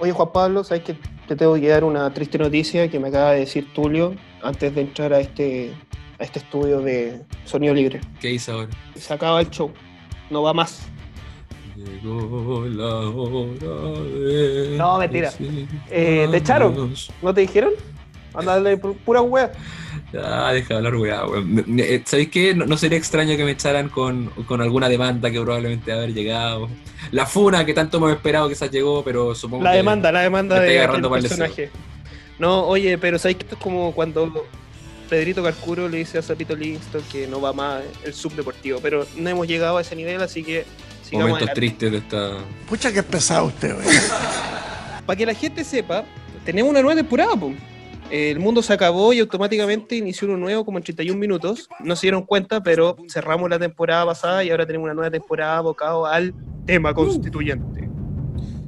Oye, Juan Pablo, ¿sabes que te tengo que dar una triste noticia que me acaba de decir Tulio antes de entrar a este, a este estudio de sonido libre? ¿Qué hice ahora? Se acaba el show. No va más. Llegó la hora de No, mentira. Eh, ¿Te echaron? ¿No te dijeron? Andale pura wea. Ah, deja de hablar weá, weón. Eh, ¿Sabéis qué? No, no, sería extraño que me echaran con, con, alguna demanda que probablemente haber llegado. La funa que tanto hemos esperado que se llegó, pero supongo la que. Demanda, la demanda, de personaje. No, oye, pero ¿sabéis que esto es como cuando Pedrito Carcuro le dice a Zapito Livingston que no va más el subdeportivo? Pero no hemos llegado a ese nivel, así que. Momentos adelante. tristes de esta. Pucha, que pesado usted, weón. Para que la gente sepa, tenemos una nueva temporada, pum el mundo se acabó y automáticamente inició uno nuevo como en 31 minutos. No se dieron cuenta, pero cerramos la temporada pasada y ahora tenemos una nueva temporada abocado al tema constituyente.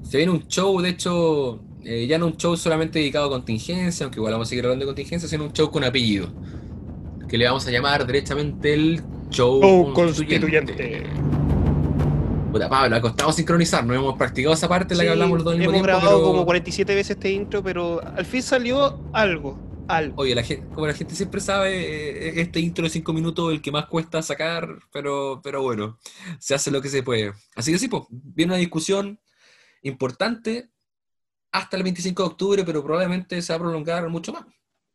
Se viene un show, de hecho, eh, ya no un show solamente dedicado a contingencia, aunque igual vamos a seguir hablando de contingencia, sino un show con apellido, que le vamos a llamar derechamente el show, constituyente. Puta, Pablo, ha costado sincronizar, no hemos practicado esa parte en la que hablamos los dos mismo hemos grabado como 47 veces este intro, pero al fin salió algo. Algo. Oye, la gente, como la gente siempre sabe, eh, este intro de 5 minutos el que más cuesta sacar, pero, pero bueno, se hace lo que se puede. Así que sí, pues, viene una discusión importante hasta el 25 de octubre, pero probablemente se va a prolongar mucho más.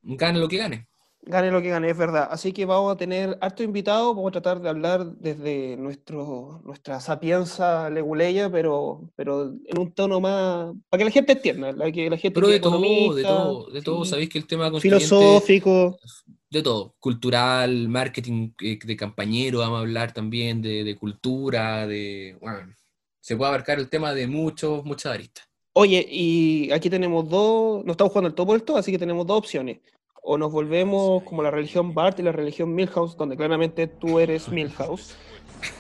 Gane lo que gane gane lo que gane, es verdad. Así que vamos a tener harto invitado, vamos a tratar de hablar desde nuestro, nuestra sapienza leguleya, pero, pero en un tono más, para que la gente entienda, la que la gente Pero de todo, de todo, de todo, sabéis que el tema filosófico, de todo, cultural, marketing eh, de campañero, vamos a hablar también de, de cultura, de, bueno, se puede abarcar el tema de muchos, muchas aristas. Oye, y aquí tenemos dos, no estamos jugando el todo por así que tenemos dos opciones o nos volvemos como la religión Bart y la religión Milhouse, donde claramente tú eres Milhouse.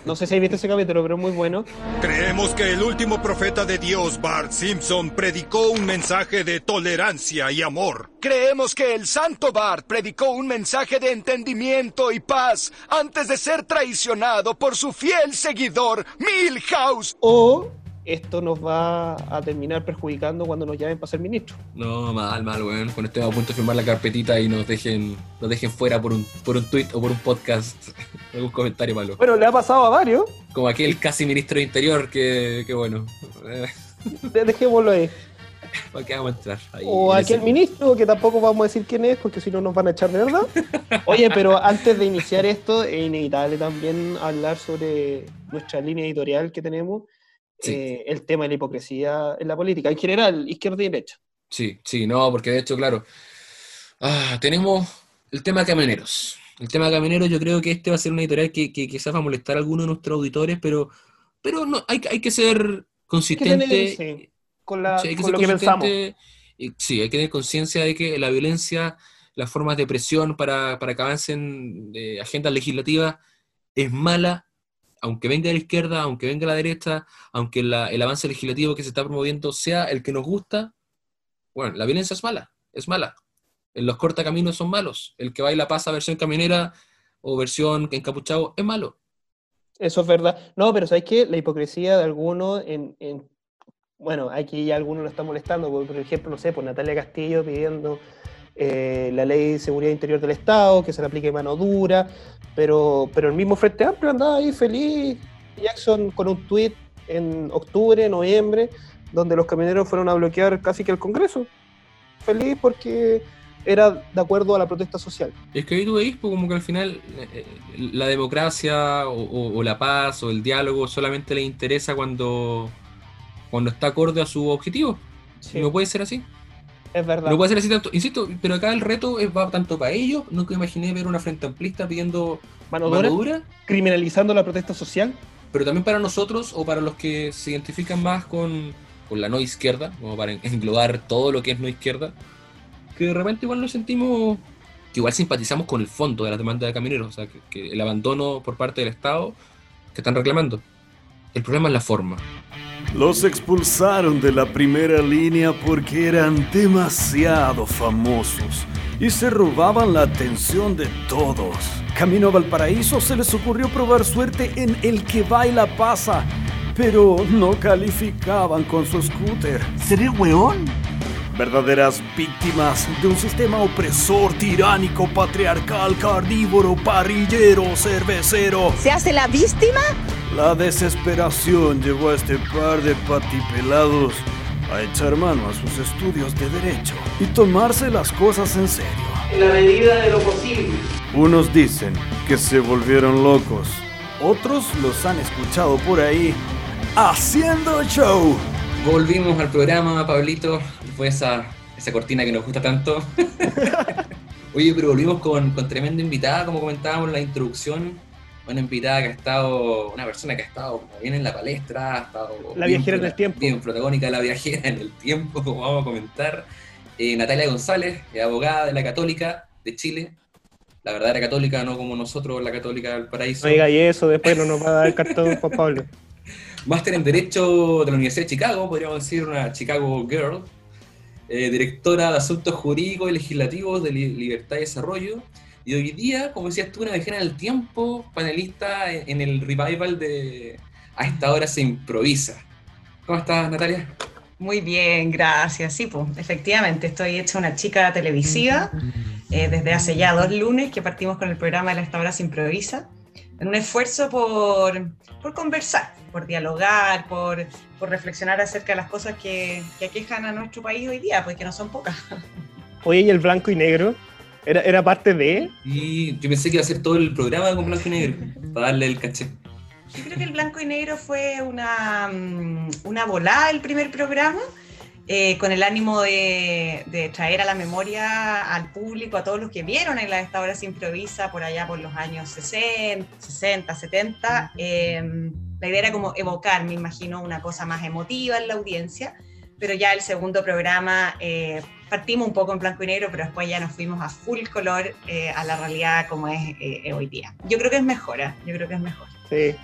No sé si has visto ese capítulo, pero es muy bueno. Creemos que el último profeta de Dios, Bart Simpson, predicó un mensaje de tolerancia y amor. Creemos que el santo Bart predicó un mensaje de entendimiento y paz antes de ser traicionado por su fiel seguidor, Milhouse. O esto nos va a terminar perjudicando cuando nos llamen para ser ministro. No, mal, mal, weón. Cuando estemos a punto de firmar la carpetita y nos dejen, nos dejen fuera por un, por un tweet o por un podcast, algún comentario malo. Bueno, le ha pasado a varios. Como aquel casi ministro de Interior que, que bueno. Dejémoslo ahí. ¿Para qué vamos a entrar? Ahí, o aquel ministro que tampoco vamos a decir quién es porque si no nos van a echar de verdad. Oye, pero antes de iniciar esto, es inevitable también hablar sobre nuestra línea editorial que tenemos eh, el tema de la hipocresía en la política, en general, izquierda y derecha. Sí, sí, no, porque de hecho, claro, ah, tenemos el tema camioneros. El tema camioneros, yo creo que este va a ser una editorial que, quizás va a molestar a algunos de nuestros auditores, pero, pero no, hay, hay que ser consistente. con, la, lo que pensamos. sí, hay que tener conciencia de que la violencia, las formas de presión para, para que avancen eh, agendas legislativas es mala aunque venga de la izquierda, aunque venga de la derecha, aunque el avance legislativo que se está promoviendo sea el que nos gusta, bueno, la violencia es mala, es mala. En los cortacaminos son malos. El que baila pasa versión caminera o versión encapuchado es malo. Eso es verdad. No, pero ¿sabes qué? La hipocresía de algunos en, bueno, aquí ya algunos lo están molestando, por, ejemplo, no sé, por Natalia Castillo pidiendo eh, la ley de seguridad interior del Estado, que se le aplique mano dura, pero, pero el mismo Frente Amplio andaba ahí feliz, Jackson con un tuit en octubre, noviembre, donde los camioneros fueron a bloquear casi que el Congreso. Feliz porque era de acuerdo a la protesta social. Es que ahí tú veis pues, como que al final eh, eh, la democracia o, la paz o el diálogo solamente le interesa cuando, cuando está acorde a su objetivo. No puede ser así. Es verdad. No puede ser así tanto. Insisto, pero acá el reto es, va tanto para ellos. Nunca imaginé ver una frente amplista pidiendo mano dura, criminalizando la protesta social. Pero también para nosotros o para los que se identifican más con, con la no izquierda, como para englobar todo lo que es no izquierda, que de repente igual nos sentimos que igual simpatizamos con el fondo de la demanda de camioneros, o sea, que, que el abandono por parte del Estado que están reclamando. El problema es la forma. Los expulsaron de la primera línea porque eran demasiado famosos y se robaban la atención de todos. Camino a Valparaíso se les ocurrió probar suerte en El que baila pasa, pero no calificaban con su scooter. ¿Seré weón? Verdaderas víctimas de un sistema opresor, tiránico, patriarcal, carnívoro, parrillero, cervecero. ¿Se hace la víctima? La desesperación llevó a este par de patipelados a echar mano a sus estudios de derecho y tomarse las cosas en serio. En la medida de lo posible. Unos dicen que se volvieron locos, otros los han escuchado por ahí haciendo show. Volvimos al programa, Pablito. Fue esa, esa cortina que nos gusta tanto. Oye, pero volvimos con, con tremenda invitada, como comentábamos en la introducción. Una invitada que ha estado, una persona que ha estado como bien en la palestra, ha estado. La bien viajera prota- del tiempo. Bien protagónica, la viajera en el tiempo, como vamos a comentar. Eh, Natalia González, eh, abogada de la Católica de Chile. La verdadera católica, no como nosotros, la Católica del Paraíso. No diga eso, después no nos va a dar el cartón Juan Pablo. Máster en Derecho de la Universidad de Chicago, podríamos decir una Chicago Girl. Eh, directora de Asuntos Jurídicos y Legislativos de Li- Libertad y Desarrollo. Y hoy día, como decías tú, una viajera en el tiempo, panelista en, el revival de A esta hora se improvisa. ¿Cómo estás, Natalia? Muy bien, gracias. Sí, pues efectivamente, estoy hecha una chica televisiva eh, desde hace ya dos lunes que partimos con el programa de la Esta Hora Se Improvisa, en un esfuerzo por, por conversar, por dialogar, por, por reflexionar acerca de las cosas que, que aquejan a nuestro país hoy día, pues que no son pocas. Oye, ¿y el blanco y negro? ¿Era, era parte de? Y yo pensé que iba a ser todo el programa con blanco y negro, para darle el caché. Yo creo que el blanco y negro fue una, mm, una volada el primer programa, eh, con el ánimo de, de traer a la memoria al público, a todos los que vieron en la Esta Hora Se Improvisa por allá por los años 60, 60 70. eh, la idea era como evocar, me imagino, una cosa más emotiva en la audiencia, pero ya el segundo programa eh, partimos un poco en blanco y negro, pero después ya nos fuimos a full color eh, a la realidad como es eh, hoy día. Yo creo que es mejor, ¿eh? yo creo que es mejor. Sí.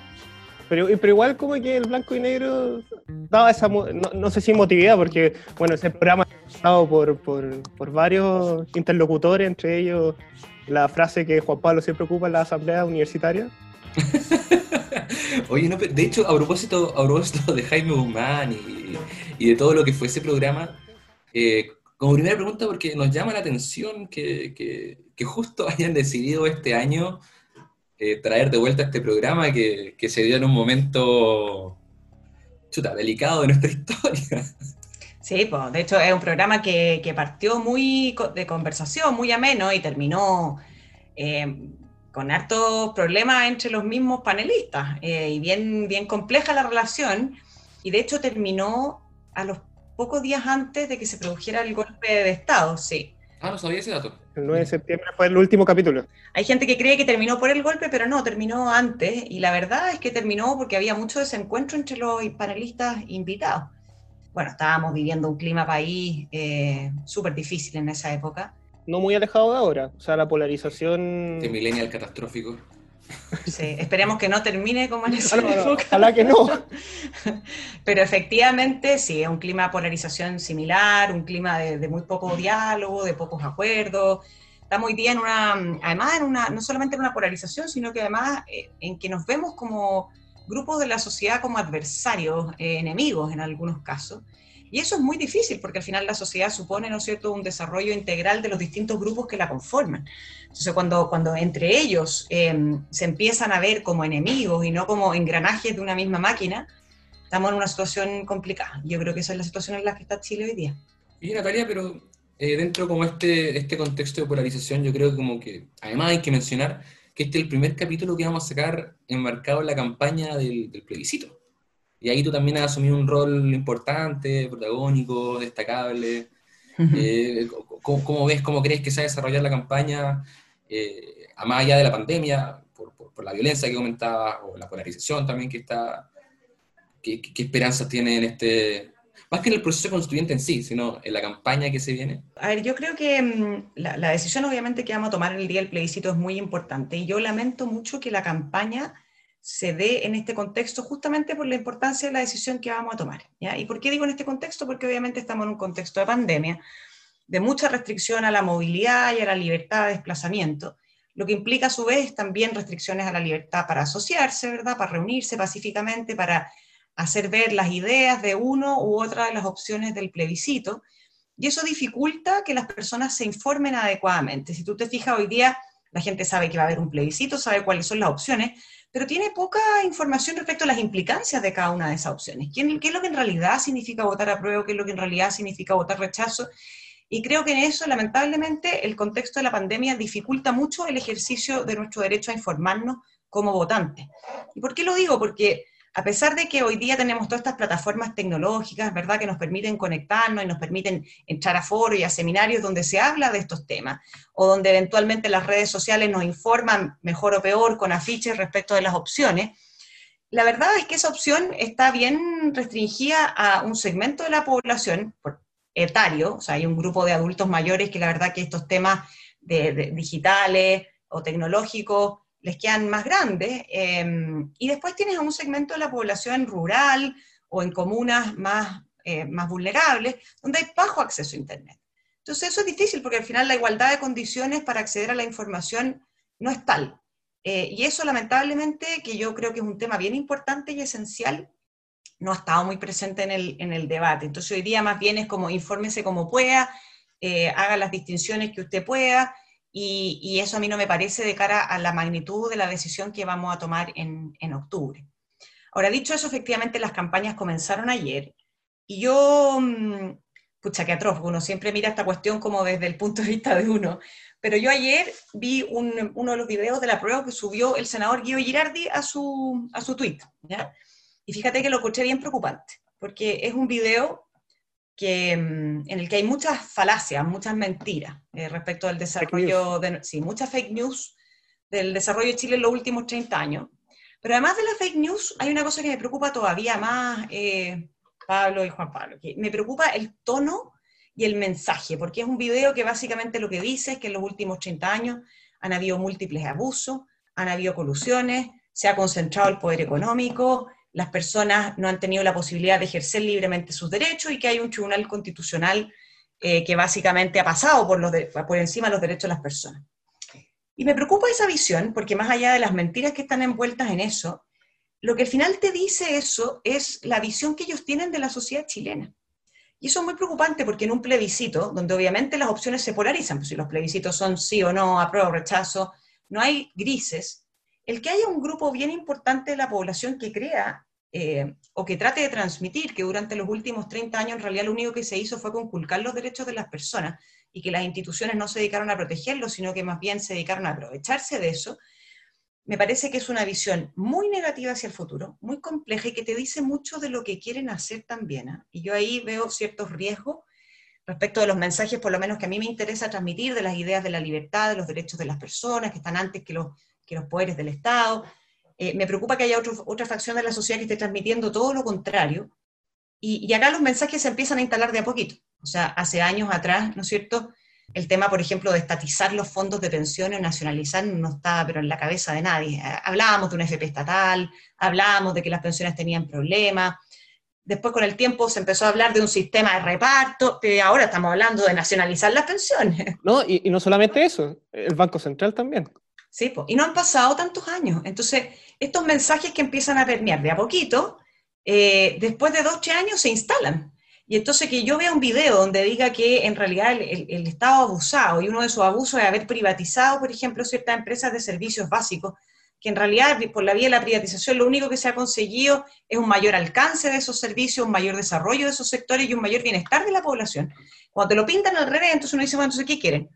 Pero, pero igual como que el blanco y negro daba esa, no, no sé si emotividad, porque bueno, ese programa es pasado por, por, por varios interlocutores, entre ellos la frase que Juan Pablo siempre ocupa en la asamblea universitaria. Oye, no, pero de hecho, a propósito, a propósito de Jaime Guzmán y, y de todo lo que fue ese programa, eh, como primera pregunta, porque nos llama la atención que, que- justo hayan decidido este año eh, traer de vuelta este programa que, que se dio en un momento chuta, delicado de nuestra historia. Sí, pues, de hecho es un programa que, que partió muy de conversación, muy ameno y terminó eh, con hartos problemas entre los mismos panelistas eh, y bien, bien compleja la relación y de hecho terminó a los pocos días antes de que se produjera el golpe de Estado, sí. Ah, no sabía ese dato. El 9 de septiembre fue el último capítulo. Hay gente que cree que terminó por el golpe, pero no, terminó antes. Y la verdad es que terminó porque había mucho desencuentro entre los panelistas invitados. Bueno, estábamos viviendo un clima país eh, súper difícil en esa época. No muy alejado de ahora. O sea, la polarización... Este millennial catastrófico. Sí, esperemos que no termine como en esa época. ojalá que no. Pero efectivamente, sí, es un clima de polarización similar, un clima de, de muy poco diálogo, de pocos acuerdos. Estamos hoy día en una, además, en una, no solamente en una polarización, sino que además eh, en que nos vemos como grupos de la sociedad como adversarios, eh, enemigos en algunos casos. Y eso es muy difícil porque al final la sociedad supone, ¿no es cierto?, un desarrollo integral de los distintos grupos que la conforman. Entonces, cuando, cuando entre ellos eh, se empiezan a ver como enemigos y no como engranajes de una misma máquina, estamos en una situación complicada. Yo creo que esa es la situación en la que está Chile hoy día. Y Natalia, pero eh, dentro como este, este contexto de polarización, yo creo que como que además hay que mencionar que este es el primer capítulo que vamos a sacar enmarcado en la campaña del, del plebiscito. Y ahí tú también has asumido un rol importante, protagónico, destacable. Eh, ¿cómo, cómo ves, cómo crees que se va a desarrollar la campaña, eh, a más allá de la pandemia, por, por- por la violencia que comentabas, o la polarización también que está, qué, esperanzas tiene en este, más que en el proceso constituyente en sí, sino en la campaña que se viene? A ver, yo creo que mm, la, la decisión obviamente que vamos a tomar el día del plebiscito es muy importante y yo lamento mucho que la campaña se dé en este contexto justamente por la importancia de la decisión que vamos a tomar. ¿ya? ¿Y por qué digo en este contexto? Porque obviamente estamos en un contexto de pandemia, de mucha restricción a la movilidad y a la libertad de desplazamiento, lo que implica a su vez también restricciones a la libertad para asociarse, ¿verdad? Para reunirse pacíficamente, para hacer ver las ideas de uno u otra de las opciones del plebiscito, y eso dificulta que las personas se informen adecuadamente. Si tú te fijas hoy día, la gente sabe que va a haber un plebiscito, sabe cuáles son las opciones, pero tiene poca información respecto a las implicancias de cada una de esas opciones. ¿Qué, es lo que en realidad significa votar a prueba? ¿Qué es lo que en realidad significa votar rechazo? Y creo que en eso, lamentablemente, el contexto de la pandemia dificulta mucho el ejercicio de nuestro derecho a informarnos como votantes. ¿Y por qué lo digo? Porque a pesar de que hoy día tenemos todas estas plataformas tecnológicas, ¿verdad?, que nos permiten conectarnos y nos permiten entrar a foros y a seminarios donde se habla de estos temas, o donde eventualmente las redes sociales nos informan mejor o peor con afiches respecto de las opciones, la verdad es que esa opción está bien restringida a un segmento de la población etario, o sea, hay un grupo de adultos mayores que la verdad que estos temas de digitales o tecnológicos les quedan más grandes. Em, y después tienes a un segmento de la población rural o en comunas más, eh, más vulnerables, donde hay bajo acceso a Internet. Entonces eso es difícil porque al final la igualdad de condiciones para acceder a la información no es tal. Eh, y eso lamentablemente, que yo creo que es un tema bien importante y esencial, no ha estado muy presente en el, en el debate. Entonces hoy día más bien es como infórmese como pueda, eh, haga las distinciones que usted pueda, y, eso a mí no me parece de cara a la magnitud de la decisión que vamos a tomar en, en octubre. Ahora, dicho eso, efectivamente las campañas comenzaron ayer y yo, mm, pucha, que atroz, uno siempre mira esta cuestión como desde el punto de vista de uno, pero yo ayer vi uno de los videos de la prueba que subió el senador Guido Girardi a su, a su tweet, ¿ya? Y fíjate que lo escuché bien preocupante, porque es un video que, mm, en el que hay muchas falacias, muchas mentiras eh, respecto al desarrollo, de, sí, muchas fake news del desarrollo de Chile en los últimos 30 años. Pero además de la fake news, hay una cosa que me preocupa todavía más, eh, Pablo y Juan Pablo, que me preocupa el tono y el mensaje, porque es un video que básicamente lo que dice es que en los últimos 30 años han habido múltiples abusos, han habido colusiones, se ha concentrado el poder económico, las personas no han tenido la posibilidad de ejercer libremente sus derechos y que hay un tribunal constitucional eh, que básicamente ha pasado por, encima de los derechos de las personas. Y me preocupa esa visión, porque más allá de las mentiras que están envueltas en eso, lo que al final te dice eso es la visión que ellos tienen de la sociedad chilena. Y eso es muy preocupante porque en un plebiscito, donde obviamente las opciones se polarizan, pues si los plebiscitos son sí o no, apruebo o rechazo, no hay grises, el que haya un grupo bien importante de la población que crea eh, o que trate de transmitir que durante los últimos 30 años en realidad lo único que se hizo fue conculcar los derechos de las personas y que las instituciones no se dedicaron a protegerlos, sino que más bien se dedicaron a aprovecharse de eso, me parece que es una visión muy negativa hacia el futuro, muy compleja y que te dice mucho de lo que quieren hacer también. ¿ah? Y yo ahí veo ciertos riesgos respecto de los mensajes, por lo menos que a mí me interesa transmitir, de las ideas de la libertad, de los derechos de las personas, que están antes que los que los poderes del Estado. Eh, me preocupa que haya otra facción de la sociedad que esté transmitiendo todo lo contrario. Y, y, acá los mensajes se empiezan a instalar de a poquito. O sea, hace años atrás, ¿no es cierto? El tema, por ejemplo, de estatizar los fondos de pensiones, nacionalizar, no estaba pero en la cabeza de nadie. Eh, hablábamos de una FP estatal, hablábamos de que las pensiones tenían problemas. Después, con el tiempo, se empezó a hablar de un sistema de reparto, pero ahora estamos hablando de nacionalizar las pensiones. No, y, y no solamente eso, el Banco Central también. Sí, y no han pasado tantos años. Entonces, estos mensajes que empiezan a permear de a poquito, eh, después de dos, tres años se instalan. Y entonces que yo vea un video donde diga que en realidad el, el, Estado ha abusado y uno de sus abusos es haber privatizado, por ejemplo, ciertas empresas de servicios básicos, que en realidad por la vía de la privatización lo único que se ha conseguido es un mayor alcance de esos servicios, un mayor desarrollo de esos sectores y un mayor bienestar de la población. Cuando te lo pintan al revés, entonces uno dice, bueno, entonces, ¿qué quieren?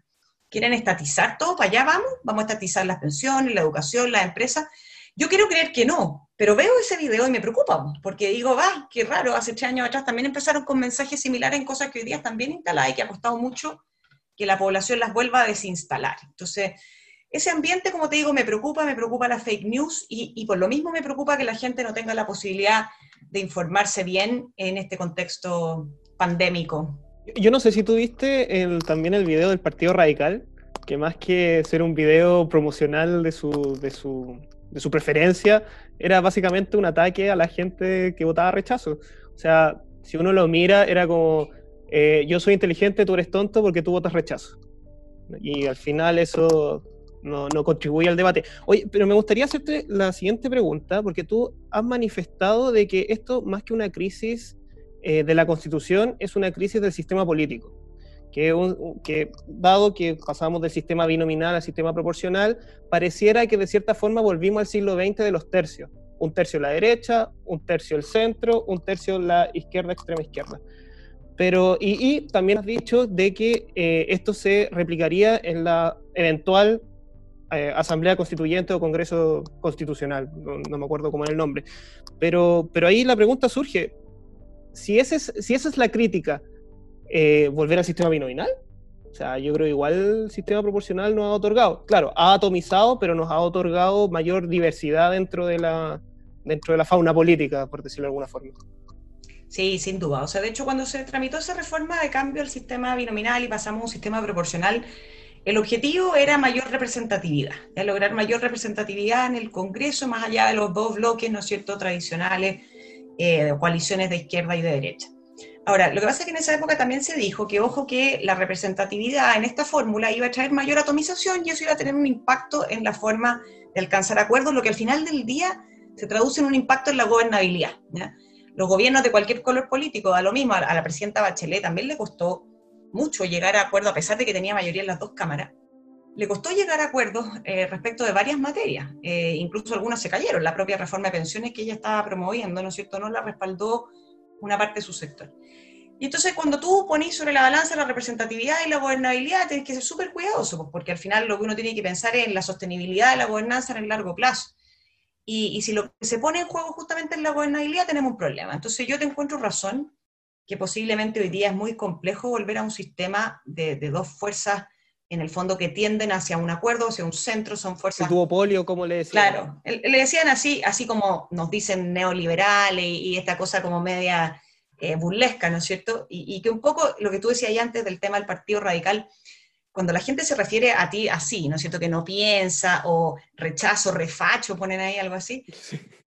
Quieren estatizar todo, para allá vamos, vamos a estatizar las pensiones, la educación, las empresas. Yo quiero creer que no, pero veo ese video y me preocupa, porque digo, va, qué raro, hace tres años atrás también empezaron con mensajes similares en cosas que hoy día están bien instaladas y que ha costado mucho que la población las vuelva a desinstalar. Entonces, ese ambiente, como te digo, me preocupa, me preocupa la fake news y, y por lo mismo me preocupa que la gente no tenga la posibilidad de informarse bien en este contexto pandémico. Yo no sé si tuviste también el video del Partido Radical, que más que ser un video promocional de su, de su, de su preferencia, era básicamente un ataque a la gente que votaba rechazo. O sea, si uno lo mira, era como, eh, yo soy inteligente, tú eres tonto porque tú votas rechazo. Y al final eso no, no contribuye al debate. Oye, pero me gustaría hacerte la siguiente pregunta, porque tú has manifestado de que esto, más que una crisis eh, de la Constitución, es una crisis del sistema político. Que, dado que pasamos del sistema binominal al sistema proporcional, pareciera que de cierta forma volvimos al siglo XX de los tercios. Un tercio la derecha, un tercio el centro, un tercio la izquierda, extrema izquierda. Pero, y, también has dicho de que eh, esto se replicaría en la eventual eh, Asamblea Constituyente o Congreso Constitucional, no, me acuerdo cómo era el nombre. Pero, pero ahí la pregunta surge, si, ese es, si esa es la crítica, eh, ¿volver al sistema binominal? O sea, yo creo que igual el sistema proporcional nos ha otorgado, claro, ha atomizado, pero nos ha otorgado mayor diversidad dentro de la, dentro de la fauna política, por decirlo de alguna forma. Sí, sin duda. O sea, de hecho, cuando se tramitó esa reforma de cambio al sistema binominal y pasamos a un sistema proporcional, el objetivo era mayor representatividad, de lograr mayor representatividad en el Congreso, más allá de los dos bloques, ¿no es cierto?, tradicionales, eh, coaliciones de izquierda y de derecha. Ahora, lo que pasa es que en esa época también se dijo que, ojo, que la representatividad en esta fórmula iba a traer mayor atomización y eso iba a tener un impacto en la forma de alcanzar acuerdos, lo que al final del día se traduce en un impacto en la gobernabilidad. ¿ya? los gobiernos de cualquier color político, da lo mismo, a la presidenta Bachelet también le costó mucho llegar a acuerdos, a pesar de que tenía mayoría en las dos cámaras, le costó llegar a acuerdos eh, respecto de varias materias, eh, incluso algunas se cayeron, la propia reforma de pensiones que ella estaba promoviendo, ¿no es cierto?, no la respaldó una parte de su sector. Y entonces cuando tú pones sobre la balanza la representatividad y la gobernabilidad, tienes que ser súper cuidadoso, pues, porque al final lo que uno tiene que pensar es en la sostenibilidad de la gobernanza en el largo plazo. Y, si lo que se pone en juego justamente es la gobernabilidad, tenemos un problema. Entonces yo te encuentro razón que posiblemente hoy día es muy complejo volver a un sistema de, dos fuerzas en el fondo que tienden hacia un acuerdo, hacia un centro, son fuerzas... duopolio, como le decían. Claro, le decían así, así como nos dicen neoliberales y, esta cosa como media eh, burlesca, ¿no es cierto? Y, y, que un poco lo que tú decías antes del tema del Partido Radical, cuando la gente se refiere a ti así, ¿no es cierto? Que no piensa o rechazo, refacho, ponen ahí algo así.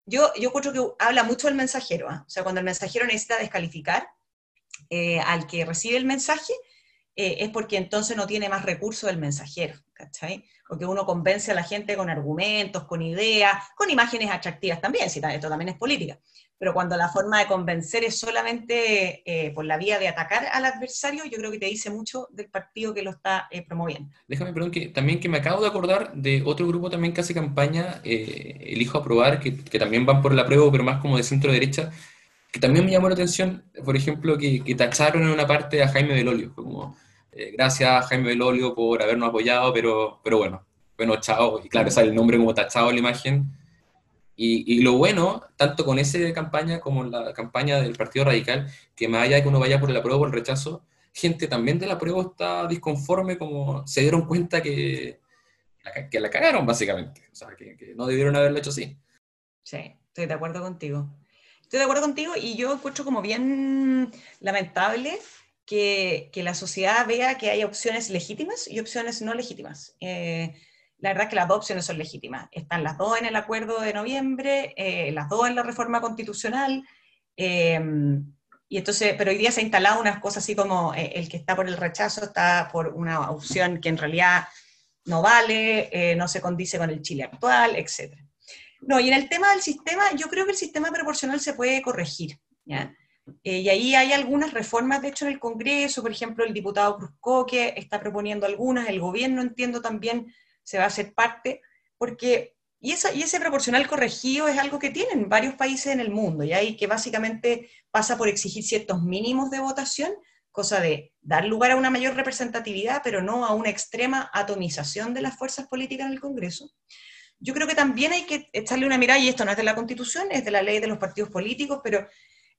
Yo, yo creo que habla mucho del mensajero. ¿ah? O sea, cuando el mensajero necesita descalificar eh, al que recibe el mensaje, eh, es porque entonces no tiene más recursos del mensajero, ¿cachai? Porque uno convence a la gente con argumentos, con ideas, con imágenes atractivas también, si esto también es política pero cuando la forma de convencer es solamente eh, por la vía de atacar al adversario, yo creo que te dice mucho del partido que lo está eh, promoviendo. Déjame, perdón, que también que me acabo de acordar de otro grupo también que hace campaña, eh, Elijo Aprobar, que, también van por la prueba, pero más como de centro derecha, que también me llamó la atención, por ejemplo, que, que tacharon en una parte a Jaime Belolio, como, gracias Jaime Belolio por habernos apoyado, pero, pero bueno, bueno, chao, y claro, sale el nombre como tachado en la imagen, y, lo bueno, tanto con esa campaña como la campaña del Partido Radical, que más allá de que uno vaya por el apruebo o el rechazo, gente también del apruebo está disconforme, como se dieron cuenta que, que la cagaron, básicamente. O sea, que, no debieron haberlo hecho así. Sí, estoy de acuerdo contigo. Estoy de acuerdo contigo y yo encuentro como bien lamentable que, que la sociedad vea que hay opciones legítimas y opciones no legítimas. Eh, la verdad es que las dos opciones son legítimas. Están las dos en el acuerdo de noviembre, eh, las dos en la reforma constitucional, em, y entonces, pero hoy día se ha instalado unas cosas así como eh, el que está por el rechazo está por una opción que en realidad no vale, eh, no se condice con el Chile actual, etc. No, y en el tema del sistema, yo creo que el sistema proporcional se puede corregir. Y ahí hay algunas reformas, de hecho, en el Congreso, por ejemplo, el diputado Cruzco, que está proponiendo algunas, el gobierno, entiendo también, se va a hacer parte, porque, y ese proporcional corregido es algo que tienen varios países en el mundo, y ahí que básicamente pasa por exigir ciertos mínimos de votación, cosa de dar lugar a una mayor representatividad, pero no a una extrema atomización de las fuerzas políticas en el Congreso. Yo creo que también hay que echarle una mirada, y esto no es de la Constitución, es de la ley de los partidos políticos, pero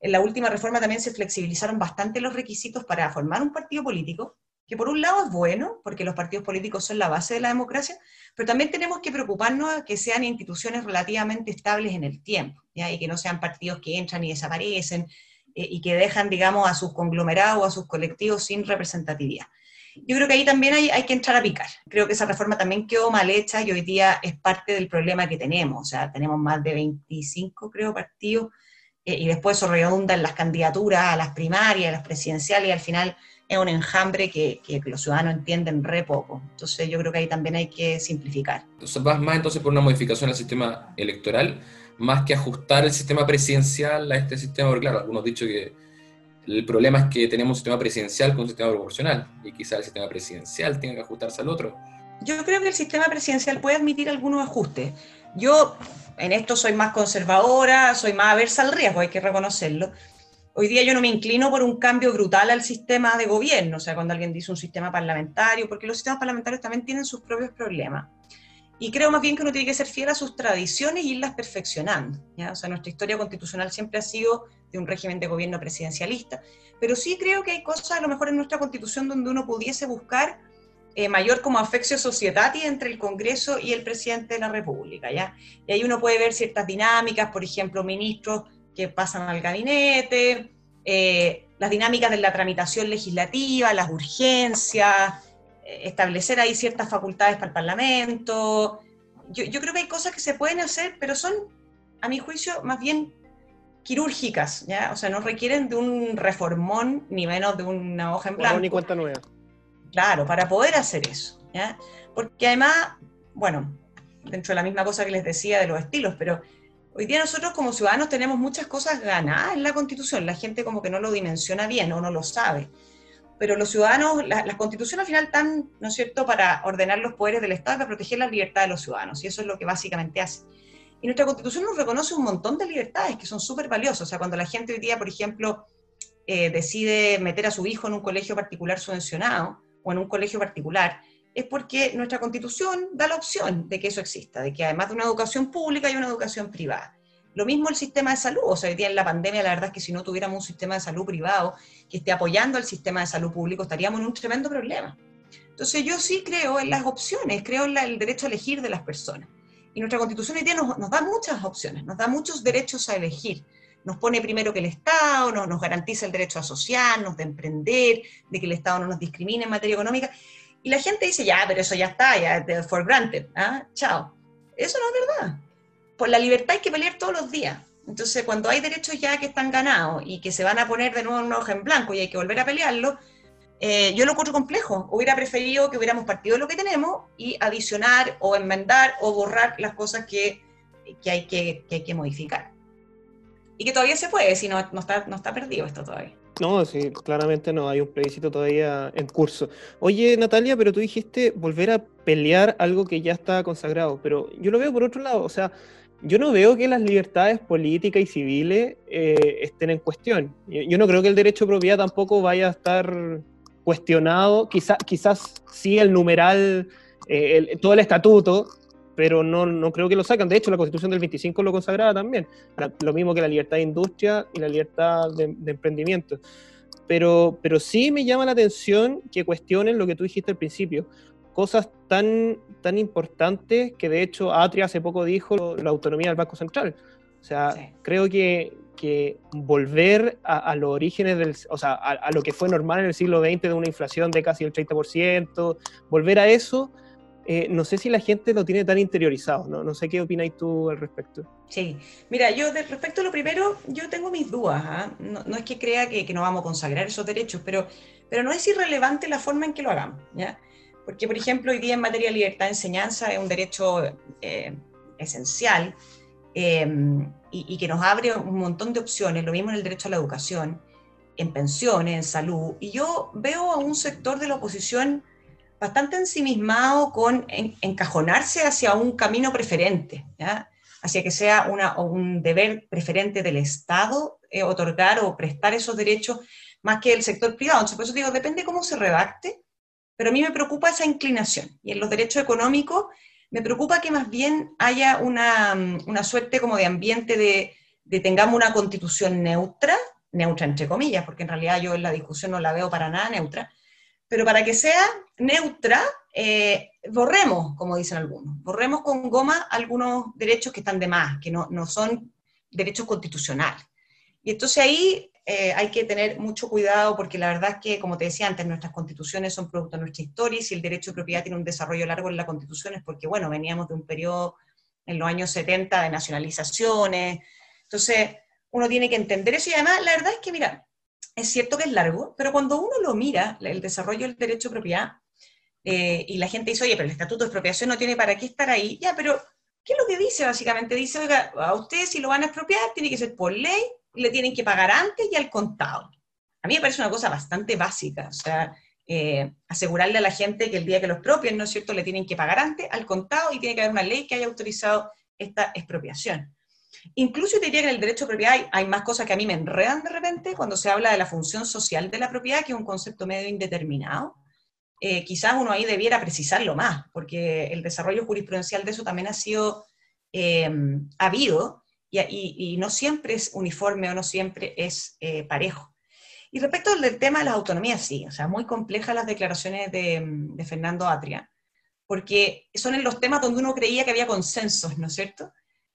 en la última reforma también se flexibilizaron bastante los requisitos para formar un partido político, que por un lado es bueno, porque los partidos políticos son la base de la democracia, pero también tenemos que preocuparnos de que sean instituciones relativamente estables en el tiempo, y que no sean partidos que entran y desaparecen eh, y que dejan, digamos, a sus conglomerados o a sus colectivos sin representatividad. Yo creo que ahí también hay, hay que entrar a picar. Creo que esa reforma también quedó mal hecha y hoy día es parte del problema que tenemos. O sea, tenemos más de 25, creo, partidos y después eso redunda en las candidaturas a las primarias, a las presidenciales, y al final es un enjambre que, que, los ciudadanos entienden re poco. Entonces yo creo que ahí también hay que simplificar. Entonces vas más entonces por una modificación del sistema electoral, más que ajustar el sistema presidencial a este sistema, porque claro, algunos han dicho que el problema es que tenemos un sistema presidencial con un sistema proporcional, y quizá el sistema presidencial tenga que ajustarse al otro. Yo creo que el sistema presidencial puede admitir algunos ajustes. Yo en esto soy más conservadora, soy más aversa al riesgo, hay que reconocerlo hoy día yo no me inclino por un cambio brutal al sistema de gobierno, o sea, cuando alguien dice un sistema parlamentario, porque los sistemas parlamentarios también tienen sus propios problemas. Y creo más bien que uno tiene que ser fiel a sus tradiciones y irlas perfeccionando. O sea, nuestra historia constitucional siempre ha sido de un régimen de gobierno presidencialista, pero sí creo que hay cosas a lo mejor en nuestra constitución donde uno pudiese buscar eh, mayor como afeccio societati entre el Congreso y el presidente de la República. ¿ya? Y ahí uno puede ver ciertas dinámicas, por ejemplo, ministros que pasan al gabinete, eh, las dinámicas de la tramitación legislativa, las urgencias, eh, establecer ahí ciertas facultades para el Parlamento. Yo, yo, creo que hay cosas que se pueden hacer, pero son, a mi juicio, más bien quirúrgicas, ¿ya? O sea, no requieren de un reformón, ni menos de una hoja en blanco. ni cuenta nueva. Claro, para poder hacer eso, ¿ya? Porque además, bueno, dentro de la misma cosa que les decía de los estilos, pero Hoy día nosotros como ciudadanos tenemos muchas cosas ganadas en la Constitución, la gente como que no lo dimensiona bien o no lo sabe. Pero los ciudadanos, la, la Constitución al final están, ¿no es cierto?, para ordenar los poderes del Estado y para proteger la libertad de los ciudadanos, y eso es lo que básicamente hace. Y nuestra Constitución nos reconoce un montón de libertades que son súper valiosas. O sea, cuando la gente hoy día, por ejemplo, eh, decide meter a su hijo en un colegio particular subvencionado o en un colegio particular, es porque nuestra constitución da la opción de que eso exista, de que además de una educación pública hay una educación privada. Lo mismo el sistema de salud, o sea, hoy día en la pandemia la verdad es que si no tuviéramos un sistema de salud privado que esté apoyando al sistema de salud público estaríamos en un tremendo problema. Entonces yo sí creo en las opciones, creo en el derecho a elegir de las personas. Y nuestra constitución hoy día nos, nos, da muchas opciones, nos da muchos derechos a elegir. Nos pone primero que el Estado, nos, nos garantiza el derecho a asociarnos, de emprender, de que el Estado no nos discrimine en materia económica. Y la gente dice, ya, pero eso ya está, ya, for granted, ¿ah? chao. Eso no es verdad. Por la libertad hay que pelear todos los días. Entonces, cuando hay derechos ya que están ganados y que se van a poner de nuevo en un hoja en blanco y hay que volver a pelearlo, eh, yo lo encuentro complejo. Hubiera preferido que hubiéramos partido de lo que tenemos y adicionar o enmendar o borrar las cosas que, que, hay, que hay que modificar. Y que todavía se puede, si no, no, está, no está perdido esto todavía. No, sí, claramente no, hay un plebiscito todavía en curso. Oye, Natalia, pero tú dijiste volver a pelear algo que ya está consagrado, pero yo lo veo por otro lado, o sea, yo no veo que las libertades políticas y civiles eh, estén en cuestión. Yo, yo, no creo que el derecho de propiedad tampoco vaya a estar cuestionado, Quizá, quizás sí el numeral, eh, el, todo el estatuto, pero no, no creo que lo sacan. De hecho, la Constitución del 25 lo consagraba también. La, lo mismo que la libertad de industria y la libertad de, de, emprendimiento. Pero, pero sí me llama la atención que cuestionen lo que tú dijiste al principio. Cosas tan, tan importantes que de hecho Atria hace poco dijo la autonomía del Banco Central. O sea, sí. creo que, que volver a, a, los orígenes del, o sea, a, a, lo que fue normal en el siglo XX de una inflación de casi el 30%, volver a eso eh, no sé si la gente lo tiene tan interiorizado, ¿no? No sé qué opináis tú al respecto. Sí, mira, yo respecto a lo primero, yo tengo mis dudas. ¿eh? No, no, es que crea que, no vamos a consagrar esos derechos, pero, pero no es irrelevante la forma en que lo hagamos, ¿ya? Porque, por ejemplo, hoy día en materia de libertad de enseñanza es un derecho eh, esencial y, y que nos abre un montón de opciones, lo mismo en el derecho a la educación, en pensiones, en salud, y yo veo a un sector de la oposición bastante ensimismado con en, encajonarse hacia un camino preferente, ¿ya? hacia que sea un deber preferente del Estado eh, otorgar o prestar esos derechos más que el sector privado. Entonces, por eso digo, depende cómo se redacte, pero a mí me preocupa esa inclinación. Y en los derechos económicos, me preocupa que más bien haya una, una suerte como de ambiente de tengamos una constitución neutra, neutra entre comillas, porque en realidad yo en la discusión no la veo para nada neutra, pero para que sea neutra, eh, borremos, como dicen algunos, borremos con goma algunos derechos que están de más, que no, no son derechos constitucionales. Y entonces ahí eh, hay que tener mucho cuidado porque la verdad es que, como te decía antes, nuestras constituciones son producto de nuestra historia y si el derecho de propiedad tiene un desarrollo largo en la constitución es porque, bueno, veníamos de un periodo en los años 70 de nacionalizaciones. Entonces, uno tiene que entender eso y además la verdad es que, mira, es cierto que es largo, pero cuando uno lo mira, el desarrollo del derecho de propiedad, eh, y la gente dice, oye, pero el estatuto de expropiación no tiene para qué estar ahí, ya, pero ¿qué es lo que dice básicamente? Dice, oiga, a ustedes si lo van a expropiar, tiene que ser por ley, le tienen que pagar antes y al contado. A mí me parece una cosa bastante básica, o sea, eh, asegurarle a la gente que el día que lo expropien, ¿no es cierto?, le tienen que pagar antes, al contado, y tiene que haber una ley que haya autorizado esta expropiación. Incluso diría que en el derecho de propiedad hay, más cosas que a mí me enredan de repente cuando se habla de la función social de la propiedad, que es un concepto medio indeterminado. Eh, quizás uno ahí debiera precisarlo más, porque el desarrollo jurisprudencial de eso también ha sido eh, habido y, no siempre es uniforme o no siempre es eh, parejo. Y respecto al tema de las autonomías, sí, o sea, muy complejas las declaraciones de, de Fernando Atria, porque son en los temas donde uno creía que había consensos, ¿no es cierto?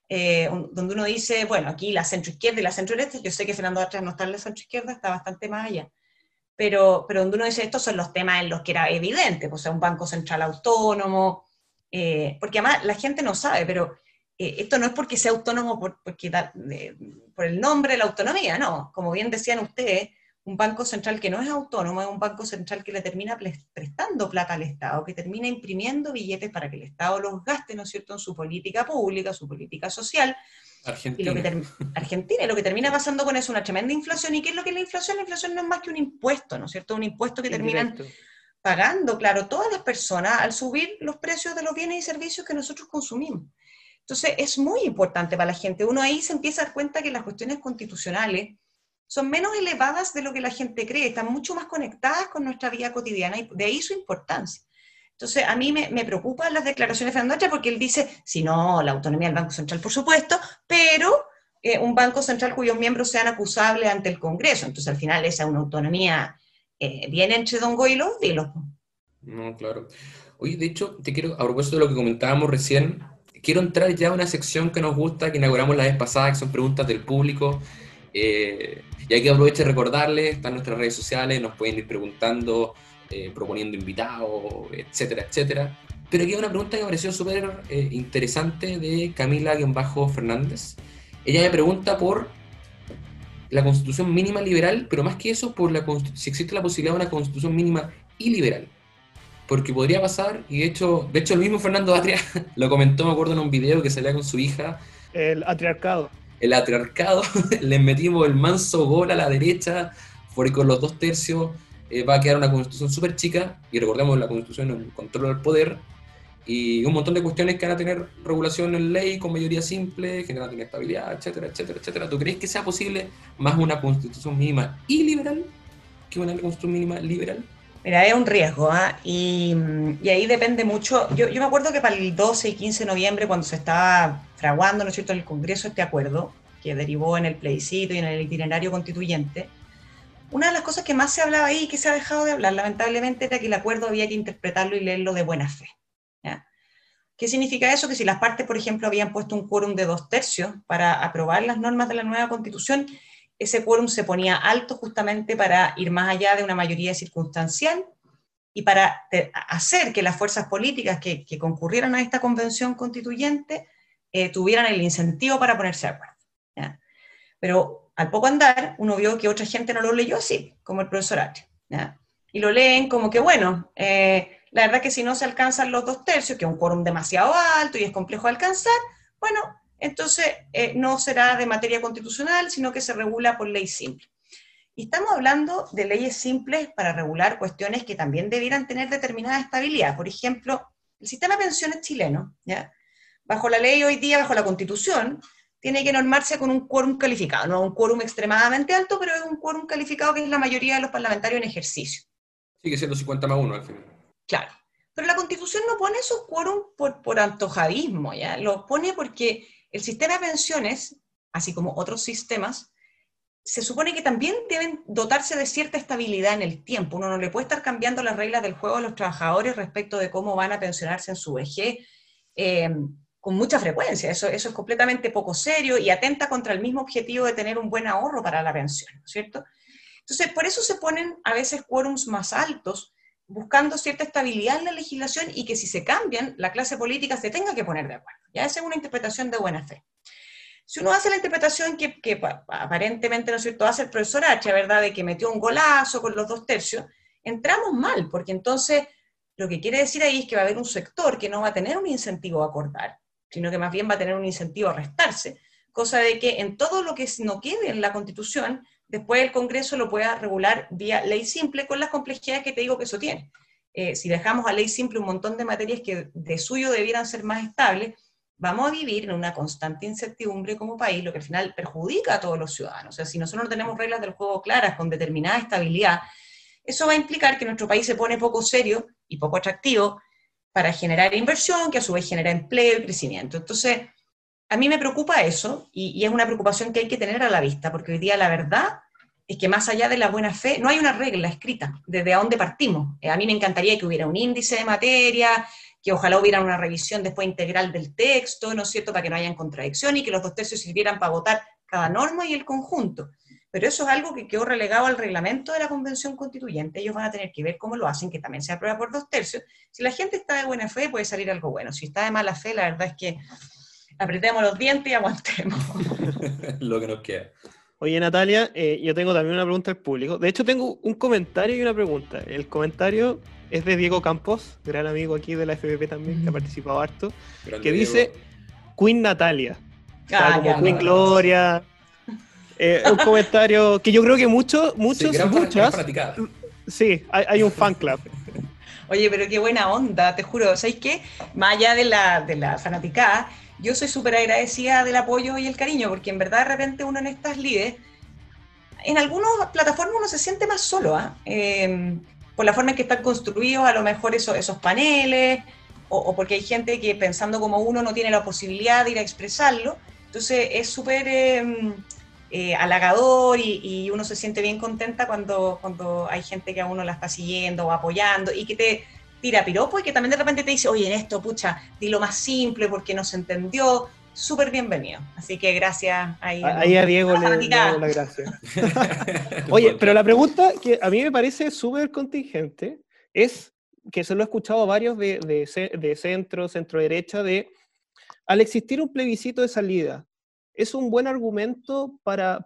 Eh, donde uno dice, bueno, aquí la centroizquierda y la centroderecha, yo sé que Fernando Atria no está en la centroizquierda, está bastante más allá, pero, pero donde uno dice, estos son los temas en los que era evidente, pues, o sea, un banco central autónomo, eh, porque además la gente no sabe, pero eh, esto no es porque sea autónomo por, porque por el nombre de la autonomía, no, como bien decían ustedes, un banco central que no es autónomo, es un banco central que le termina prestando plata al Estado, que termina imprimiendo billetes para que el Estado los gaste, ¿no es cierto?, en su política pública, su política social. Argentina. Y lo que Argentina, y lo que termina pasando con eso es una tremenda inflación. ¿Y qué es lo que es la inflación? La inflación no es más que un impuesto, ¿no es cierto? Un impuesto que terminan pagando, claro, todas las personas al subir los precios de los bienes y servicios que nosotros consumimos. Entonces, es muy importante para la gente. Uno ahí se empieza a dar cuenta que las cuestiones constitucionales son menos elevadas de lo que la gente cree, están mucho más conectadas con nuestra vida cotidiana y de ahí su importancia. Entonces, a mí me, me preocupan las declaraciones de Fernando porque él dice, si no, la autonomía del Banco Central, por supuesto, pero eh, un Banco Central cuyos miembros sean acusables ante el Congreso. Entonces, al final, esa es una autonomía eh, bien entre Don y los. No, claro. Oye, de hecho, te quiero, a propósito de lo que comentábamos recién, quiero entrar ya a una sección que nos gusta, que inauguramos la vez pasada, que son preguntas del público. Eh, y hay que aprovechar de recordarles, están nuestras redes sociales, nos pueden ir preguntando, eh, proponiendo invitados, etcétera, etcétera. Pero aquí hay una pregunta que me pareció súper eh, interesante de Camila-Fernández. Ella me pregunta por la constitución mínima liberal, pero más que eso, por la, si existe la posibilidad de una constitución mínima iliberal. Porque podría pasar, y de hecho, de hecho el mismo Fernando Atria lo comentó, me acuerdo, en un video que salía con su hija. El atriarcado el atriarcado, le metimos el manso gol a la derecha, porque con los dos tercios eh, va a quedar una constitución súper chica, y recordemos la constitución es un control del poder, y un montón de cuestiones que van a tener regulación en ley con mayoría simple, generando inestabilidad, etcétera, etcétera, etcétera. ¿Tú crees que sea posible más una constitución mínima y liberal que una constitución mínima liberal? Mira, es un riesgo, ¿ah? y, ahí depende mucho. Yo, yo, me acuerdo que para el 12 y 15 de noviembre, cuando se estaba fraguando, ¿no es cierto?, en el Congreso este acuerdo, que derivó en el plebiscito y en el itinerario constituyente, una de las cosas que más se hablaba ahí y que se ha dejado de hablar, lamentablemente, era que el acuerdo había que interpretarlo y leerlo de buena fe. ¿Qué significa eso? Que si las partes, por ejemplo, habían puesto un quórum de dos tercios para aprobar las normas de la nueva constitución, ese quórum se ponía alto justamente para ir más allá de una mayoría circunstancial y para hacer que las fuerzas políticas que, concurrieran a esta convención constituyente eh, tuvieran el incentivo para ponerse de acuerdo. Pero al poco andar, uno vio que otra gente no lo leyó así, como el profesor H. Y lo leen como que, bueno, eh, la verdad que si no se alcanzan los dos tercios, que es un quórum demasiado alto y es complejo de alcanzar, bueno, entonces eh, no será de materia constitucional, sino que se regula por ley simple. Y estamos hablando de leyes simples para regular cuestiones que también debieran tener determinada estabilidad. Por ejemplo, el sistema de pensiones chileno, ¿ya? Bajo la ley hoy día, bajo la constitución, tiene que normarse con un quórum calificado, no un quórum extremadamente alto, pero es un quórum calificado que es la mayoría de los parlamentarios en ejercicio. Sigue siendo 50 más 1 al final. Claro. Pero la constitución no pone esos quórum por, por antojadismo, ¿ya? Lo pone porque el sistema de pensiones, así como otros sistemas, se supone que también deben dotarse de cierta estabilidad en el tiempo. Uno no le puede estar cambiando las reglas del juego a los trabajadores respecto de cómo van a pensionarse en su vejez eh, con mucha frecuencia. Eso, eso es completamente poco serio y atenta contra el mismo objetivo de tener un buen ahorro para la pensión, ¿no es cierto? Entonces, por eso se ponen a veces quórums más altos, buscando cierta estabilidad en la legislación y que si se cambian, la clase política se tenga que poner de acuerdo. Ya esa es una interpretación de buena fe. Si uno hace la interpretación que, que aparentemente, ¿no es cierto?, hace el profesor H, ¿verdad?, de que metió un golazo con los dos tercios, entramos mal, porque entonces lo que quiere decir ahí es que va a haber un sector que no va a tener un incentivo a acordar, sino que más bien va a tener un incentivo a restarse, cosa de que en todo lo que no quede en la Constitución, después el Congreso lo pueda regular vía ley simple con las complejidades que te digo que eso tiene. Eh, si dejamos a ley simple un montón de materias que de suyo debieran ser más estables, vamos a vivir en una constante incertidumbre como país, lo que al final perjudica a todos los ciudadanos. O sea, si nosotros no tenemos reglas del juego claras con determinada estabilidad, eso va a implicar que nuestro país se pone poco serio y poco atractivo para generar inversión, que a su vez genera empleo y crecimiento. Entonces, a mí me preocupa eso y, es una preocupación que hay que tener a la vista, porque hoy día la verdad es que más allá de la buena fe, no hay una regla escrita desde a dónde partimos. Eh, a mí me encantaría que hubiera un índice de materia, que ojalá hubiera una revisión después integral del texto, ¿no es cierto?, para que no haya contradicción y que los dos tercios sirvieran para votar cada norma y el conjunto pero eso es algo que quedó relegado al reglamento de la Convención Constituyente. Ellos van a tener que ver cómo lo hacen, que también se aprueba por dos tercios. Si la gente está de buena fe, puede salir algo bueno. Si está de mala fe, la verdad es que apretemos los dientes y aguantemos. lo que nos queda. Oye, Natalia, eh, yo tengo también una pregunta al público. De hecho, tengo un comentario y una pregunta. El comentario es de Diego Campos, gran amigo aquí de la FBP también, que ha participado harto, que dice Queen Natalia. Ah, como Queen Gloria, eh, un comentario que yo creo que muchos, muchos, sí, muchas. Sí, hay, un fan club. Oye, pero qué buena onda, te juro. ¿Sabéis qué? Más allá de la, de la fanaticada, yo soy súper agradecida del apoyo y el cariño, porque en verdad de repente uno en estas lides, en algunas plataformas uno se siente más solo, ¿ah? em, por la forma en que están construidos a lo mejor esos, esos paneles, o, porque hay gente que pensando como uno no tiene la posibilidad de ir a expresarlo. Entonces es súper... Eh, halagador y, uno se siente bien contenta cuando, cuando hay gente que a uno la está siguiendo o apoyando y que te tira piropo y que también de repente te dice, oye, en esto, pucha, di lo más simple porque no se entendió. Súper bienvenido. Así que gracias. Ahí, ahí a Diego le, le la gracias. oye, pero la pregunta que a mí me parece súper contingente es que se lo he escuchado a varios de, de, de centro, centro derecha, de al existir un plebiscito de salida, es un buen argumento para,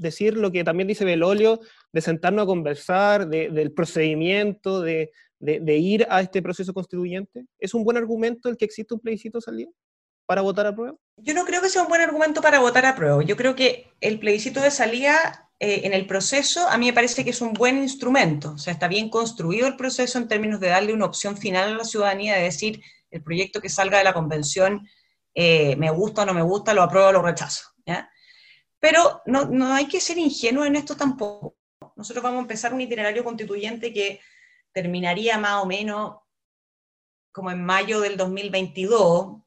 decir lo que también dice Belolio, de sentarnos a conversar, del procedimiento, de, ir a este proceso constituyente. ¿Es un buen argumento el que existe un plebiscito salido para votar a prueba? Yo no creo que sea un buen argumento para votar a prueba. Yo creo que el plebiscito de salida eh, en el proceso a mí me parece que es un buen instrumento. O sea, está bien construido el proceso en términos de darle una opción final a la ciudadanía, de decir, el proyecto que salga de la convención eh, me gusta o no me gusta, lo apruebo o lo rechazo. Pero no, no hay que ser ingenuo en esto tampoco. Nosotros vamos a empezar un itinerario constituyente que terminaría más o menos como en mayo del 2022,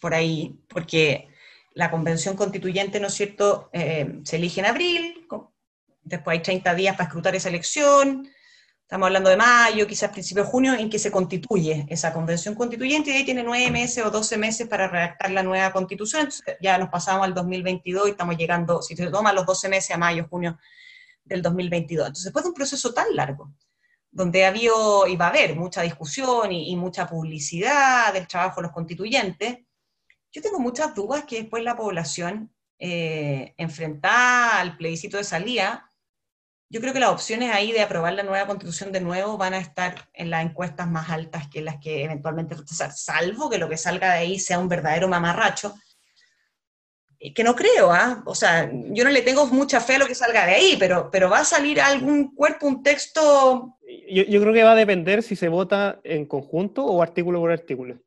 por ahí, porque la convención constituyente, ¿no es cierto?, eh, se elige en abril, después hay 30 días para escrutar esa elección, estamos hablando de mayo, quizás principio de junio, en que se constituye esa convención constituyente y ahí tiene nueve meses o doce meses para redactar la nueva constitución. ya nos pasamos al 2022 y estamos llegando, si se toma los 12 meses, a mayo, junio del 2022. Entonces, después de un proceso tan largo, donde ha habido y va a haber mucha discusión y, mucha publicidad del trabajo de los constituyentes, yo tengo muchas dudas que después la población eh, enfrentada al plebiscito de salida yo creo que las opciones ahí de aprobar la nueva constitución de nuevo van a estar en las encuestas más altas que las que eventualmente salvo que lo que salga de ahí sea un verdadero mamarracho, que no creo, ¿ah? O sea, yo no le tengo mucha fe a lo que salga de ahí, pero, pero va a salir algún cuerpo, un texto... Yo, creo que va a depender si se vota en conjunto o artículo por artículo.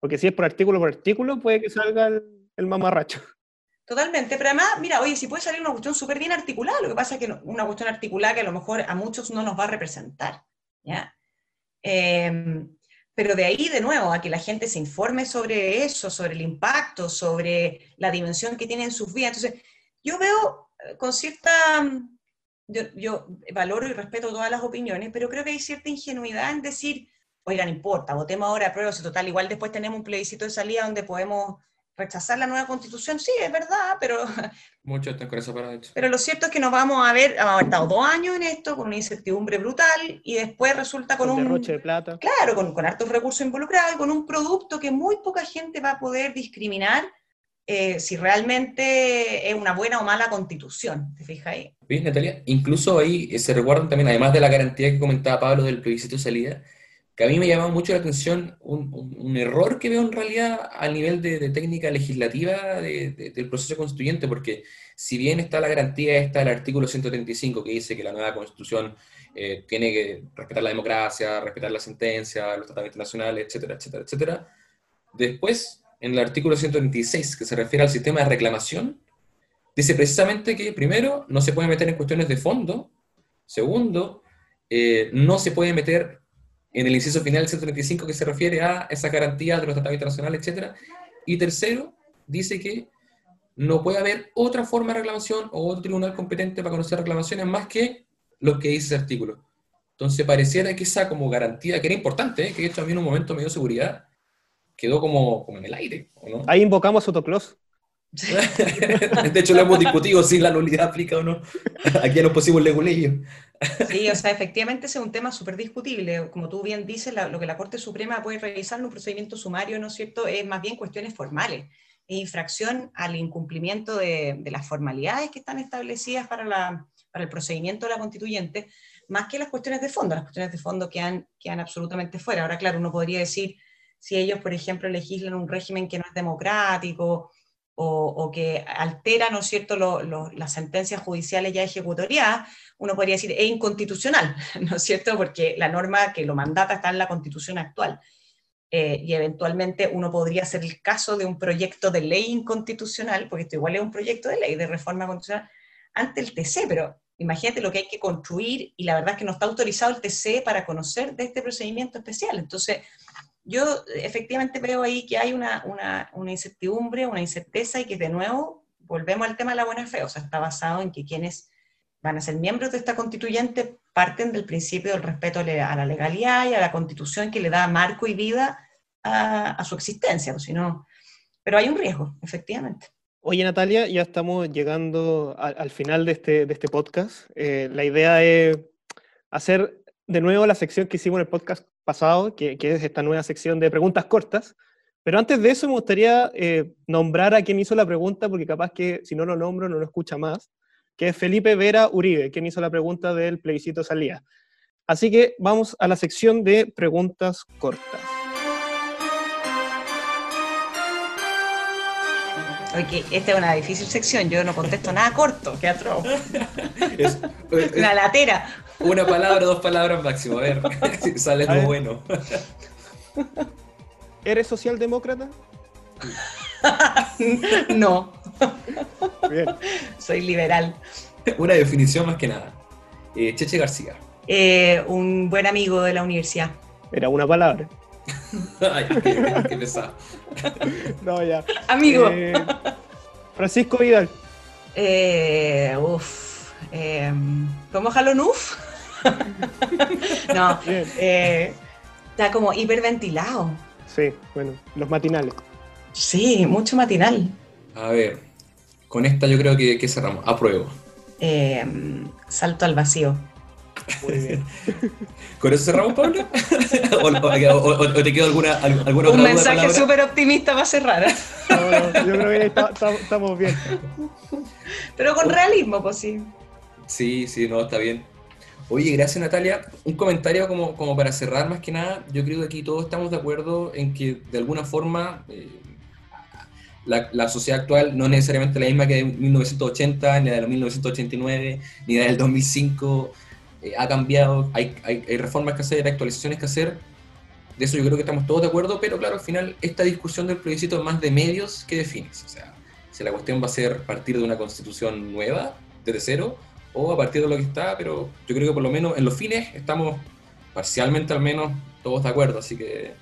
Porque si es por artículo por artículo, puede que salga el mamarracho. Totalmente, pero además, mira, oye, si puede salir una cuestión súper bien articulada, lo que pasa es que una cuestión articulada que a lo mejor a muchos no nos va a representar, ¿ya? Em, pero de ahí, de nuevo, a que la gente se informe sobre eso, sobre el impacto, sobre la dimensión que tiene en sus vidas. Entonces, yo veo eh, con cierta, yo, yo valoro y respeto todas las opiniones, pero creo que hay cierta ingenuidad en decir, oigan, no importa, votemos ahora a prueba, si total, igual después tenemos un plebiscito de salida donde podemos rechazar la nueva constitución, sí, es verdad, pero... Muchos están con eso para Pero lo cierto es que nos vamos a ver, hemos estado dos años en esto, con una incertidumbre brutal, y después resulta con, un... Derroche de plata. Claro, con, con hartos recursos involucrados, y con un producto que muy poca gente va a poder discriminar eh, si realmente es una buena o mala constitución, ¿te fijas ahí? Bien, Natalia, incluso ahí se recuerdan también, además de la garantía que comentaba Pablo del plebiscito de salida, que a mí me llamaba mucho la atención un, error que veo en realidad a nivel de, técnica legislativa de, de, del proceso constituyente, porque si bien está la garantía, está el artículo 135 que dice que la nueva constitución eh, tiene que respetar la democracia, respetar la sentencia, los tratados internacionales, etcétera, etcétera, etcétera. Después, en el artículo 136, que se refiere al sistema de reclamación, dice precisamente que, primero, no se puede meter en cuestiones de fondo, segundo, eh, no se puede meter en el inciso final del 135 que se refiere a esa garantía de los tratados internacionales, etcétera, y tercero, dice que no puede haber otra forma de reclamación o otro tribunal competente para conocer reclamaciones más que lo que dice ese artículo. Entonces pareciera que esa como garantía, que era importante, ¿eh? que esto a mí en un momento me dio seguridad, quedó como, como en el aire, ¿o no? Ahí invocamos autoclose. de hecho, lo hemos discutido si la nulidad aplica o no. Aquí a los posibles leguleyos. Sí, o sea, efectivamente ese es un tema súper discutible. Como tú bien dices, lo que la Corte Suprema puede revisar en un procedimiento sumario, ¿no es cierto?, es más bien cuestiones formales infracción al incumplimiento de, de, las formalidades que están establecidas para, la, para, el procedimiento de la constituyente, más que las cuestiones de fondo. Las cuestiones de fondo quedan, quedan absolutamente fuera. Ahora, claro, uno podría decir, si ellos, por ejemplo, legislan un régimen que no es democrático o, que altera, ¿no es cierto?, lo, lo, las sentencias judiciales ya ejecutoriadas, uno podría decir, es inconstitucional, ¿no es cierto?, porque la norma que lo mandata está en la constitución actual. Eh, y eventualmente uno podría hacer el caso de un proyecto de ley inconstitucional, porque esto igual es un proyecto de ley de reforma constitucional, ante el TC, pero imagínate lo que hay que construir y la verdad es que no está autorizado el TC para conocer de este procedimiento especial. Entonces, yo efectivamente veo ahí que hay una, una, una incertidumbre, una incerteza y que de nuevo volvemos al tema de la buena fe, o sea, está basado en que quienes van a ser miembros de esta constituyente parten del principio del respeto a la legalidad y a la constitución que le da marco y vida a, su existencia, pues, si no, pero hay un riesgo, efectivamente. Oye, Natalia, ya estamos llegando al final de este, este podcast. Eh, la idea es hacer de nuevo la sección que hicimos en el podcast pasado, que, es esta nueva sección de preguntas cortas. Pero antes de eso me gustaría eh, nombrar a quien hizo la pregunta, porque capaz que si no lo nombro no lo escucha más que es Felipe Vera Uribe, quien hizo la pregunta del plebiscito salida. Así que vamos a la sección de preguntas cortas. Oye, esta es una difícil sección, yo no contesto nada corto, qué atroz. Es, es, una latera. Una palabra, dos palabras máximo, a ver si sale algo bueno. ¿Eres socialdemócrata? no. Bien. Soy liberal. Una definición más que nada. Eh, Cheche García. Eh, un buen amigo de la universidad. Era una palabra. Ay, qué, qué, pesado. No, ya. Amigo. Eh, Francisco Vidal. Eh, uf. Eh, ¿Cómo jalón uf? no. Eh, está como hiperventilado. Sí, bueno, los matinales. Sí, mucho matinal. A ver, con esta yo creo que, que cerramos. Apruebo. Eh, salto al vacío. Muy bien. ¿Con eso cerramos, Pablo? ¿O, o, o, te quedó alguna, alguna Un mensaje súper optimista para cerrar. ¿eh? No, no, yo creo que está, está, estamos bien. Pero con realismo, pues sí. Sí, sí, no, está bien. Oye, gracias Natalia. Un comentario como, como para cerrar más que nada. Yo creo que aquí todos estamos de acuerdo en que de alguna forma eh, la, la, sociedad actual no es necesariamente la misma que de 1980, ni de 1989, ni de del 2005. Eh, ha cambiado, hay, hay, hay, reformas que hacer, hay actualizaciones que hacer. De eso yo creo que estamos todos de acuerdo, pero claro, al final esta discusión del plebiscito es más de medios que de fines. O sea, si la cuestión va a ser partir de una constitución nueva, desde cero, o a partir de lo que está, pero yo creo que por lo menos en los fines estamos parcialmente al menos todos de acuerdo. Así que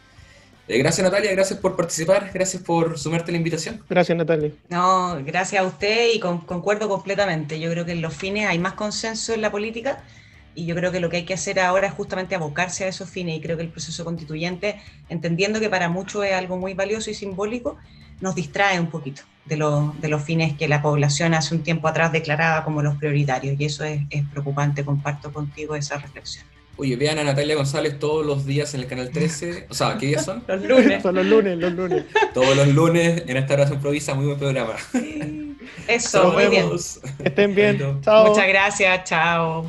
eh, gracias Natalia, gracias por participar, gracias por sumarte a la invitación. Gracias Natalia. No, gracias a usted y con, concuerdo completamente. Yo creo que en los fines hay más consenso en la política y yo creo que lo que hay que hacer ahora es justamente abocarse a esos fines y creo que el proceso constituyente, entendiendo que para muchos es algo muy valioso y simbólico, nos distrae un poquito de, lo, de los fines que la población hace un tiempo atrás declaraba como los prioritarios y eso es, es preocupante, comparto contigo esa reflexión. Oye, vean a Natalia González todos los días en el canal 13. O sea, ¿qué días son? Los lunes. Son los lunes, los lunes. Todos los lunes en esta hora improvisa, muy buen programa. Eso, Nos muy bien. vemos. Estén bien. Chao. Muchas gracias, chao.